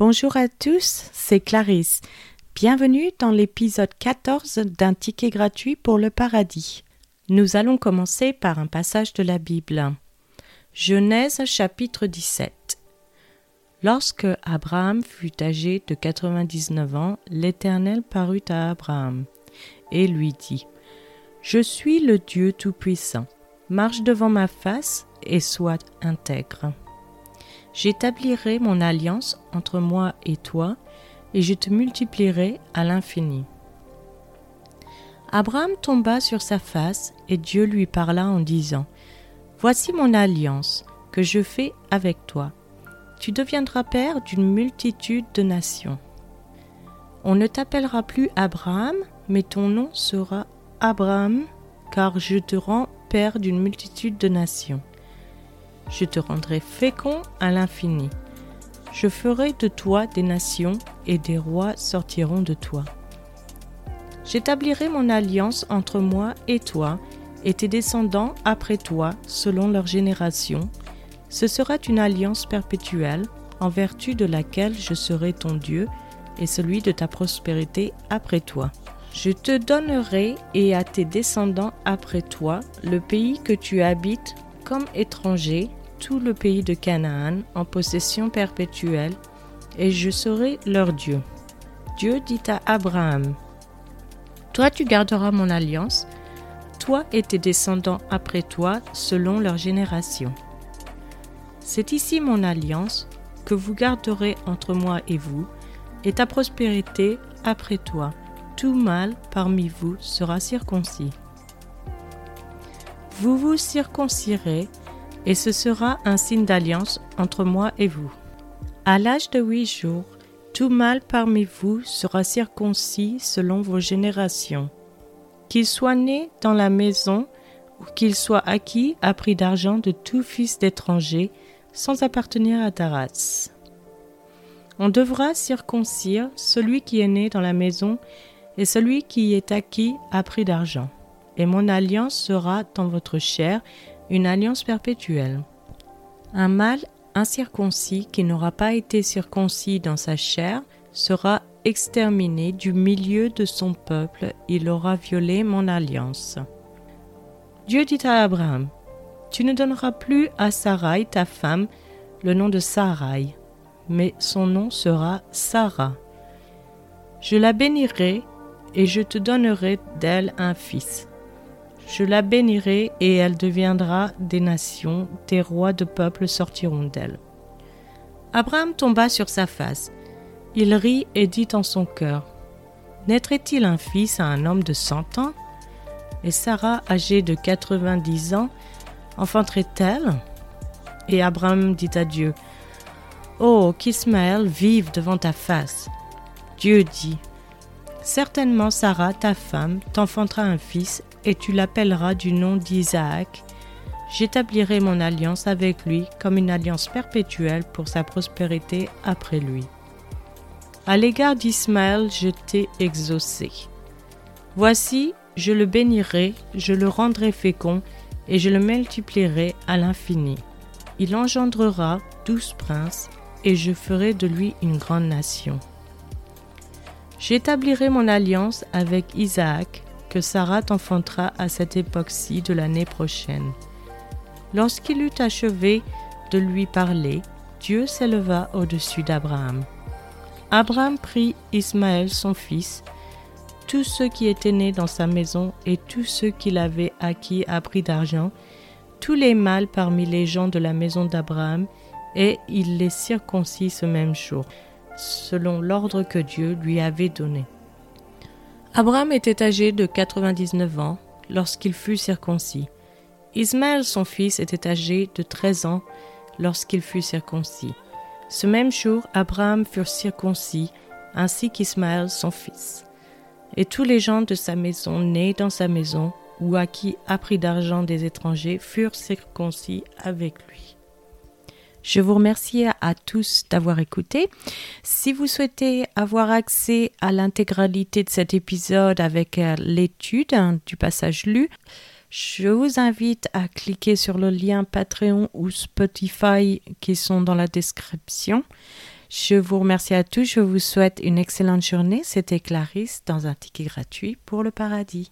Bonjour à tous, c'est Clarisse. Bienvenue dans l'épisode 14 d'un ticket gratuit pour le paradis. Nous allons commencer par un passage de la Bible. Genèse chapitre 17. Lorsque Abraham fut âgé de 99 ans, l'Éternel parut à Abraham et lui dit Je suis le Dieu Tout-Puissant. Marche devant ma face et sois intègre. J'établirai mon alliance entre moi et toi, et je te multiplierai à l'infini. Abraham tomba sur sa face, et Dieu lui parla en disant, Voici mon alliance que je fais avec toi. Tu deviendras père d'une multitude de nations. On ne t'appellera plus Abraham, mais ton nom sera Abraham, car je te rends père d'une multitude de nations je te rendrai fécond à l'infini. Je ferai de toi des nations, et des rois sortiront de toi. J'établirai mon alliance entre moi et toi, et tes descendants après toi, selon leur génération. Ce sera une alliance perpétuelle, en vertu de laquelle je serai ton Dieu, et celui de ta prospérité après toi. Je te donnerai et à tes descendants après toi le pays que tu habites comme étranger, tout le pays de Canaan en possession perpétuelle, et je serai leur Dieu. Dieu dit à Abraham, Toi tu garderas mon alliance, toi et tes descendants après toi, selon leur génération. C'est ici mon alliance que vous garderez entre moi et vous, et ta prospérité après toi. Tout mâle parmi vous sera circoncis. Vous vous circoncirez et ce sera un signe d'alliance entre moi et vous. À l'âge de huit jours, tout mâle parmi vous sera circoncis selon vos générations. Qu'il soit né dans la maison ou qu'il soit acquis à prix d'argent de tout fils d'étranger sans appartenir à ta race. On devra circoncire celui qui est né dans la maison et celui qui est acquis à prix d'argent. Et mon alliance sera dans votre chair une alliance perpétuelle. Un mâle incirconcis qui n'aura pas été circoncis dans sa chair sera exterminé du milieu de son peuple, il aura violé mon alliance. Dieu dit à Abraham, Tu ne donneras plus à Sarai, ta femme, le nom de Sarai, mais son nom sera Sarah. Je la bénirai et je te donnerai d'elle un fils. Je la bénirai et elle deviendra des nations, des rois de peuples sortiront d'elle. Abraham tomba sur sa face. Il rit et dit en son cœur Naîtrait-il un fils à un homme de cent ans? Et Sarah, âgée de quatre-vingt-dix ans, enfanterait-elle? Et Abraham dit à Dieu Oh, qu'Ismaël vive devant ta face. Dieu dit Certainement Sarah, ta femme, t'enfantera un fils et tu l'appelleras du nom d'Isaac. J'établirai mon alliance avec lui comme une alliance perpétuelle pour sa prospérité après lui. À l'égard d'Ismaël, je t'ai exaucé. Voici, je le bénirai, je le rendrai fécond, et je le multiplierai à l'infini. Il engendrera douze princes, et je ferai de lui une grande nation. J'établirai mon alliance avec Isaac, que Sarah t'enfantera à cette époque-ci de l'année prochaine. Lorsqu'il eut achevé de lui parler, Dieu s'éleva au-dessus d'Abraham. Abraham prit Ismaël son fils, tous ceux qui étaient nés dans sa maison et tous ceux qu'il avait acquis à prix d'argent, tous les mâles parmi les gens de la maison d'Abraham, et il les circoncit ce même jour, selon l'ordre que Dieu lui avait donné. Abraham était âgé de 99 ans lorsqu'il fut circoncis. Ismaël, son fils, était âgé de 13 ans lorsqu'il fut circoncis. Ce même jour, Abraham fut circoncis, ainsi qu'Ismaël, son fils. Et tous les gens de sa maison, nés dans sa maison, ou à qui a pris d'argent des étrangers, furent circoncis avec lui. Je vous remercie à tous d'avoir écouté. Si vous souhaitez avoir accès à l'intégralité de cet épisode avec euh, l'étude hein, du passage lu, je vous invite à cliquer sur le lien Patreon ou Spotify qui sont dans la description. Je vous remercie à tous, je vous souhaite une excellente journée. C'était Clarisse dans un ticket gratuit pour le paradis.